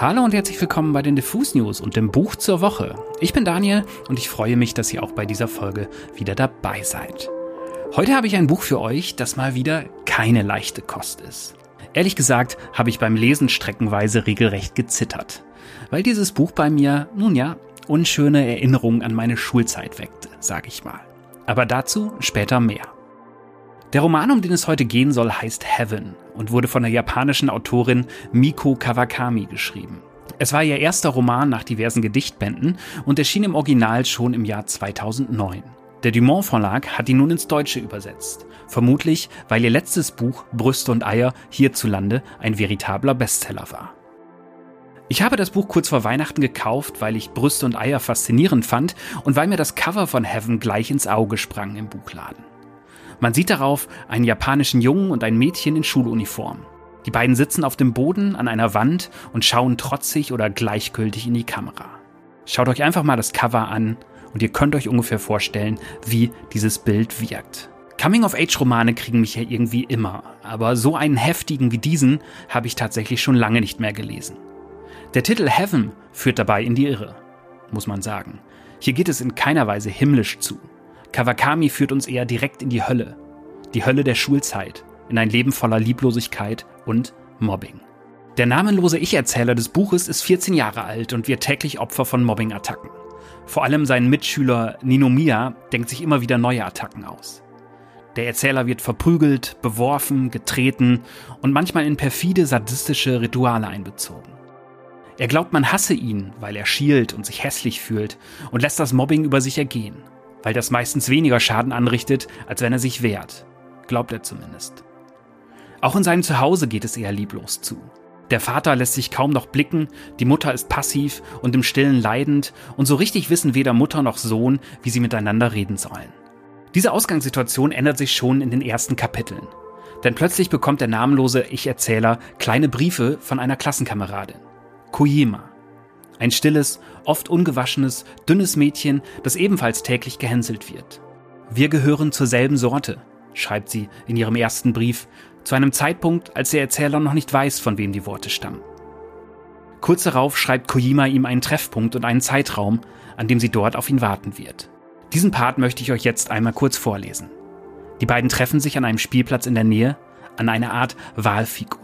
Hallo und herzlich willkommen bei den Diffus News und dem Buch zur Woche. Ich bin Daniel und ich freue mich, dass ihr auch bei dieser Folge wieder dabei seid. Heute habe ich ein Buch für euch, das mal wieder keine leichte Kost ist. Ehrlich gesagt habe ich beim Lesen streckenweise regelrecht gezittert, weil dieses Buch bei mir, nun ja, unschöne Erinnerungen an meine Schulzeit weckte, sag ich mal. Aber dazu später mehr. Der Roman, um den es heute gehen soll, heißt Heaven und wurde von der japanischen Autorin Miko Kawakami geschrieben. Es war ihr erster Roman nach diversen Gedichtbänden und erschien im Original schon im Jahr 2009. Der Dumont Verlag hat ihn nun ins Deutsche übersetzt. Vermutlich, weil ihr letztes Buch Brüste und Eier hierzulande ein veritabler Bestseller war. Ich habe das Buch kurz vor Weihnachten gekauft, weil ich Brüste und Eier faszinierend fand und weil mir das Cover von Heaven gleich ins Auge sprang im Buchladen. Man sieht darauf einen japanischen Jungen und ein Mädchen in Schuluniform. Die beiden sitzen auf dem Boden an einer Wand und schauen trotzig oder gleichgültig in die Kamera. Schaut euch einfach mal das Cover an und ihr könnt euch ungefähr vorstellen, wie dieses Bild wirkt. Coming-of-Age-Romane kriegen mich ja irgendwie immer, aber so einen heftigen wie diesen habe ich tatsächlich schon lange nicht mehr gelesen. Der Titel Heaven führt dabei in die Irre, muss man sagen. Hier geht es in keiner Weise himmlisch zu. Kawakami führt uns eher direkt in die Hölle. Die Hölle der Schulzeit, in ein Leben voller Lieblosigkeit und Mobbing. Der namenlose Ich-Erzähler des Buches ist 14 Jahre alt und wird täglich Opfer von Mobbing-Attacken. Vor allem sein Mitschüler Ninomiya denkt sich immer wieder neue Attacken aus. Der Erzähler wird verprügelt, beworfen, getreten und manchmal in perfide, sadistische Rituale einbezogen. Er glaubt, man hasse ihn, weil er schielt und sich hässlich fühlt und lässt das Mobbing über sich ergehen weil das meistens weniger Schaden anrichtet, als wenn er sich wehrt. Glaubt er zumindest. Auch in seinem Zuhause geht es eher lieblos zu. Der Vater lässt sich kaum noch blicken, die Mutter ist passiv und im Stillen leidend und so richtig wissen weder Mutter noch Sohn, wie sie miteinander reden sollen. Diese Ausgangssituation ändert sich schon in den ersten Kapiteln. Denn plötzlich bekommt der namenlose Ich-Erzähler kleine Briefe von einer Klassenkameradin. Kojima. Ein stilles, oft ungewaschenes, dünnes Mädchen, das ebenfalls täglich gehänselt wird. Wir gehören zur selben Sorte, schreibt sie in ihrem ersten Brief, zu einem Zeitpunkt, als der Erzähler noch nicht weiß, von wem die Worte stammen. Kurz darauf schreibt Kojima ihm einen Treffpunkt und einen Zeitraum, an dem sie dort auf ihn warten wird. Diesen Part möchte ich euch jetzt einmal kurz vorlesen. Die beiden treffen sich an einem Spielplatz in der Nähe, an einer Art Wahlfigur.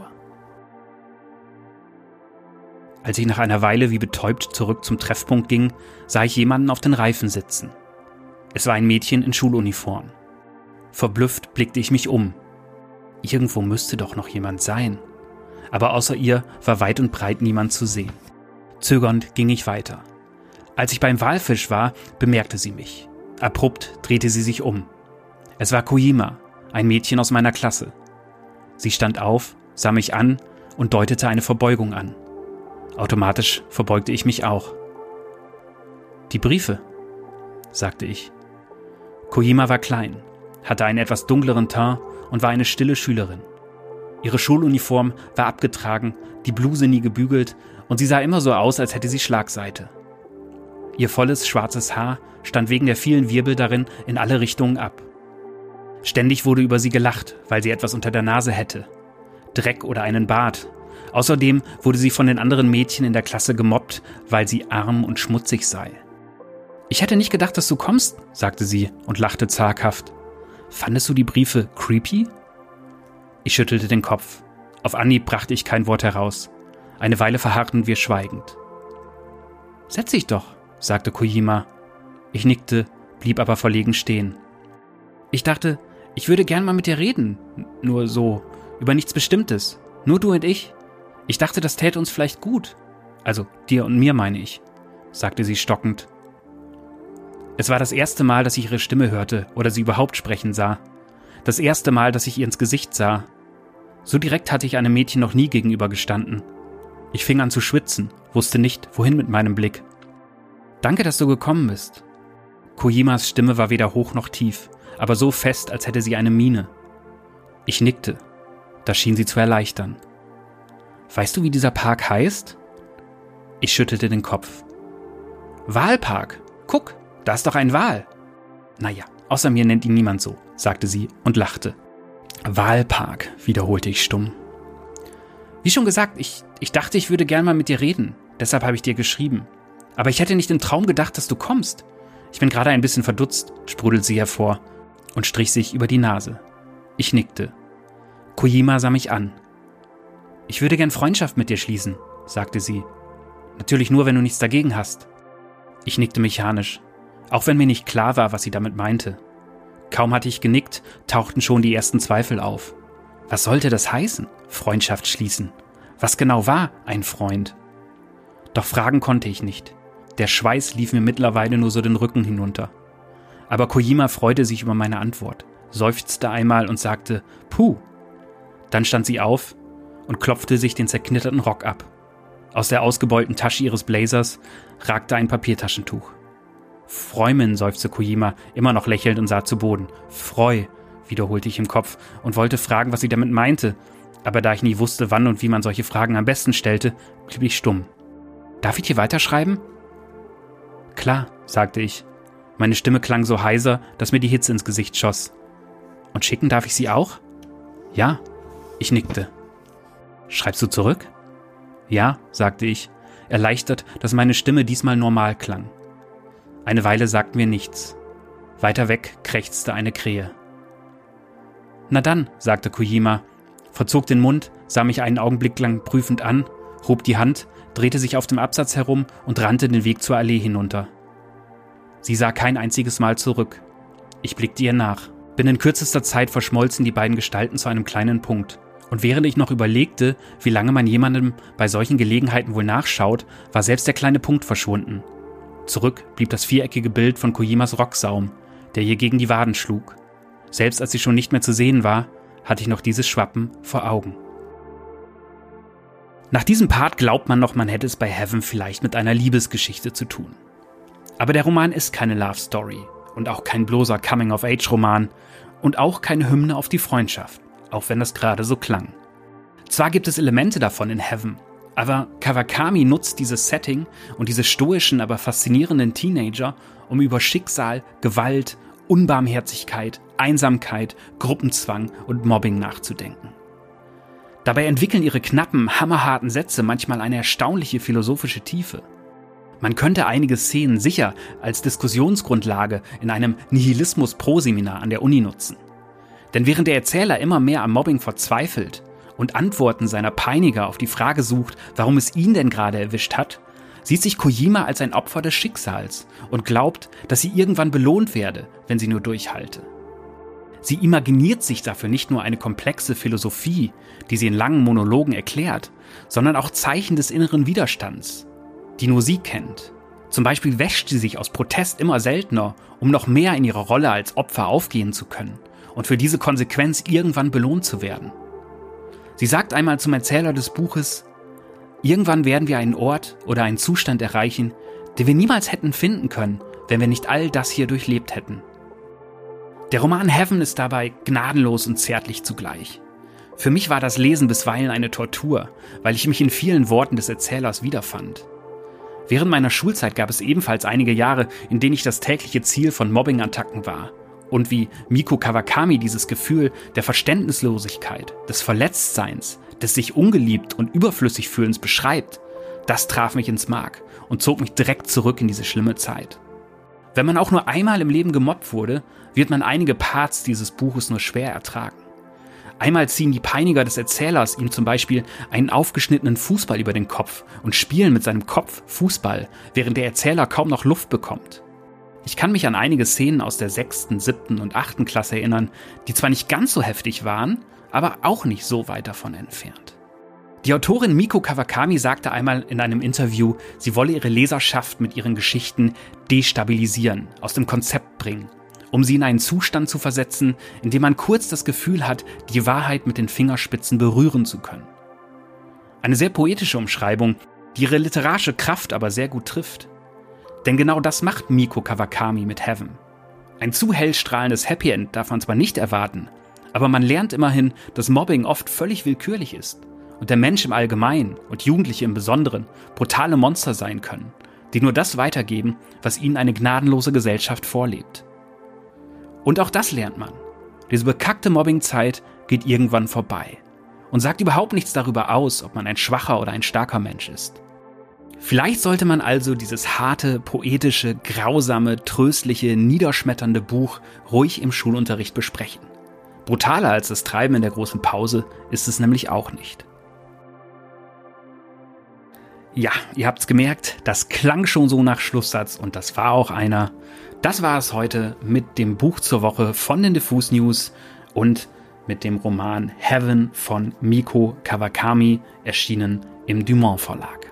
Als ich nach einer Weile wie betäubt zurück zum Treffpunkt ging, sah ich jemanden auf den Reifen sitzen. Es war ein Mädchen in Schuluniform. Verblüfft blickte ich mich um. Irgendwo müsste doch noch jemand sein. Aber außer ihr war weit und breit niemand zu sehen. Zögernd ging ich weiter. Als ich beim Walfisch war, bemerkte sie mich. Abrupt drehte sie sich um. Es war Kojima, ein Mädchen aus meiner Klasse. Sie stand auf, sah mich an und deutete eine Verbeugung an. Automatisch verbeugte ich mich auch. Die Briefe, sagte ich. Kojima war klein, hatte einen etwas dunkleren Teint und war eine stille Schülerin. Ihre Schuluniform war abgetragen, die Bluse nie gebügelt und sie sah immer so aus, als hätte sie Schlagseite. Ihr volles schwarzes Haar stand wegen der vielen Wirbel darin in alle Richtungen ab. Ständig wurde über sie gelacht, weil sie etwas unter der Nase hätte. Dreck oder einen Bart Außerdem wurde sie von den anderen Mädchen in der Klasse gemobbt, weil sie arm und schmutzig sei. Ich hätte nicht gedacht, dass du kommst, sagte sie und lachte zaghaft. Fandest du die Briefe creepy? Ich schüttelte den Kopf. Auf Anhieb brachte ich kein Wort heraus. Eine Weile verharrten wir schweigend. Setz dich doch, sagte Kojima. Ich nickte, blieb aber verlegen stehen. Ich dachte, ich würde gern mal mit dir reden. Nur so, über nichts Bestimmtes. Nur du und ich. Ich dachte, das täte uns vielleicht gut. Also dir und mir meine ich, sagte sie stockend. Es war das erste Mal, dass ich ihre Stimme hörte oder sie überhaupt sprechen sah. Das erste Mal, dass ich ihr ins Gesicht sah. So direkt hatte ich einem Mädchen noch nie gegenüber gestanden. Ich fing an zu schwitzen, wusste nicht, wohin mit meinem Blick. Danke, dass du gekommen bist. Kojimas Stimme war weder hoch noch tief, aber so fest, als hätte sie eine Miene. Ich nickte. Das schien sie zu erleichtern. Weißt du, wie dieser Park heißt? Ich schüttelte den Kopf. Wahlpark. Guck, da ist doch ein Wal. Naja, außer mir nennt ihn niemand so, sagte sie und lachte. Wahlpark, wiederholte ich stumm. Wie schon gesagt, ich, ich dachte, ich würde gern mal mit dir reden. Deshalb habe ich dir geschrieben. Aber ich hätte nicht im Traum gedacht, dass du kommst. Ich bin gerade ein bisschen verdutzt, sprudelt sie hervor und strich sich über die Nase. Ich nickte. Kojima sah mich an. Ich würde gern Freundschaft mit dir schließen, sagte sie. Natürlich nur, wenn du nichts dagegen hast. Ich nickte mechanisch, auch wenn mir nicht klar war, was sie damit meinte. Kaum hatte ich genickt, tauchten schon die ersten Zweifel auf. Was sollte das heißen? Freundschaft schließen. Was genau war ein Freund? Doch fragen konnte ich nicht. Der Schweiß lief mir mittlerweile nur so den Rücken hinunter. Aber Kojima freute sich über meine Antwort, seufzte einmal und sagte Puh. Dann stand sie auf und klopfte sich den zerknitterten Rock ab. Aus der ausgebeulten Tasche ihres Blazers ragte ein Papiertaschentuch. Freumen, seufzte Kojima, immer noch lächelnd und sah zu Boden. Freu, wiederholte ich im Kopf und wollte fragen, was sie damit meinte, aber da ich nie wusste, wann und wie man solche Fragen am besten stellte, blieb ich stumm. Darf ich dir weiterschreiben? Klar, sagte ich. Meine Stimme klang so heiser, dass mir die Hitze ins Gesicht schoss. Und schicken darf ich sie auch? Ja, ich nickte. Schreibst du zurück? Ja, sagte ich, erleichtert, dass meine Stimme diesmal normal klang. Eine Weile sagten wir nichts. Weiter weg krächzte eine Krähe. Na dann, sagte Kojima, verzog den Mund, sah mich einen Augenblick lang prüfend an, hob die Hand, drehte sich auf dem Absatz herum und rannte den Weg zur Allee hinunter. Sie sah kein einziges Mal zurück. Ich blickte ihr nach. Binnen kürzester Zeit verschmolzen die beiden Gestalten zu einem kleinen Punkt. Und während ich noch überlegte, wie lange man jemandem bei solchen Gelegenheiten wohl nachschaut, war selbst der kleine Punkt verschwunden. Zurück blieb das viereckige Bild von Kojimas Rocksaum, der ihr gegen die Waden schlug. Selbst als sie schon nicht mehr zu sehen war, hatte ich noch dieses Schwappen vor Augen. Nach diesem Part glaubt man noch, man hätte es bei Heaven vielleicht mit einer Liebesgeschichte zu tun. Aber der Roman ist keine Love Story und auch kein bloßer Coming-of-Age-Roman und auch keine Hymne auf die Freundschaft auch wenn das gerade so klang. Zwar gibt es Elemente davon in Heaven, aber Kawakami nutzt dieses Setting und diese stoischen, aber faszinierenden Teenager, um über Schicksal, Gewalt, Unbarmherzigkeit, Einsamkeit, Gruppenzwang und Mobbing nachzudenken. Dabei entwickeln ihre knappen, hammerharten Sätze manchmal eine erstaunliche philosophische Tiefe. Man könnte einige Szenen sicher als Diskussionsgrundlage in einem Nihilismus-Pro-Seminar an der Uni nutzen. Denn während der Erzähler immer mehr am Mobbing verzweifelt und Antworten seiner Peiniger auf die Frage sucht, warum es ihn denn gerade erwischt hat, sieht sich Kojima als ein Opfer des Schicksals und glaubt, dass sie irgendwann belohnt werde, wenn sie nur durchhalte. Sie imaginiert sich dafür nicht nur eine komplexe Philosophie, die sie in langen Monologen erklärt, sondern auch Zeichen des inneren Widerstands, die nur sie kennt. Zum Beispiel wäscht sie sich aus Protest immer seltener, um noch mehr in ihrer Rolle als Opfer aufgehen zu können und für diese Konsequenz irgendwann belohnt zu werden. Sie sagt einmal zum Erzähler des Buches, irgendwann werden wir einen Ort oder einen Zustand erreichen, den wir niemals hätten finden können, wenn wir nicht all das hier durchlebt hätten. Der Roman Heaven ist dabei gnadenlos und zärtlich zugleich. Für mich war das Lesen bisweilen eine Tortur, weil ich mich in vielen Worten des Erzählers wiederfand. Während meiner Schulzeit gab es ebenfalls einige Jahre, in denen ich das tägliche Ziel von Mobbing-Attacken war und wie Miko Kawakami dieses Gefühl der Verständnislosigkeit, des Verletztseins, des sich ungeliebt und überflüssig fühlens beschreibt, das traf mich ins Mark und zog mich direkt zurück in diese schlimme Zeit. Wenn man auch nur einmal im Leben gemobbt wurde, wird man einige Parts dieses Buches nur schwer ertragen. Einmal ziehen die Peiniger des Erzählers ihm zum Beispiel einen aufgeschnittenen Fußball über den Kopf und spielen mit seinem Kopf Fußball, während der Erzähler kaum noch Luft bekommt. Ich kann mich an einige Szenen aus der sechsten, siebten und achten Klasse erinnern, die zwar nicht ganz so heftig waren, aber auch nicht so weit davon entfernt. Die Autorin Miko Kawakami sagte einmal in einem Interview, sie wolle ihre Leserschaft mit ihren Geschichten destabilisieren, aus dem Konzept bringen, um sie in einen Zustand zu versetzen, in dem man kurz das Gefühl hat, die Wahrheit mit den Fingerspitzen berühren zu können. Eine sehr poetische Umschreibung, die ihre literarische Kraft aber sehr gut trifft. Denn genau das macht Miko Kawakami mit Heaven. Ein zu hellstrahlendes Happy End darf man zwar nicht erwarten, aber man lernt immerhin, dass Mobbing oft völlig willkürlich ist und der Mensch im Allgemeinen und Jugendliche im Besonderen brutale Monster sein können, die nur das weitergeben, was ihnen eine gnadenlose Gesellschaft vorlebt. Und auch das lernt man. Diese bekackte Mobbingzeit geht irgendwann vorbei. und sagt überhaupt nichts darüber aus, ob man ein schwacher oder ein starker Mensch ist. Vielleicht sollte man also dieses harte, poetische, grausame, tröstliche, niederschmetternde Buch ruhig im Schulunterricht besprechen. Brutaler als das Treiben in der großen Pause ist es nämlich auch nicht. Ja, ihr habt's gemerkt, das klang schon so nach Schlusssatz und das war auch einer. Das war es heute mit dem Buch zur Woche von den Diffus News und mit dem Roman Heaven von Miko Kawakami, erschienen im Dumont Verlag.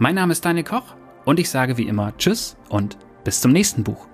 Mein Name ist Daniel Koch und ich sage wie immer Tschüss und bis zum nächsten Buch.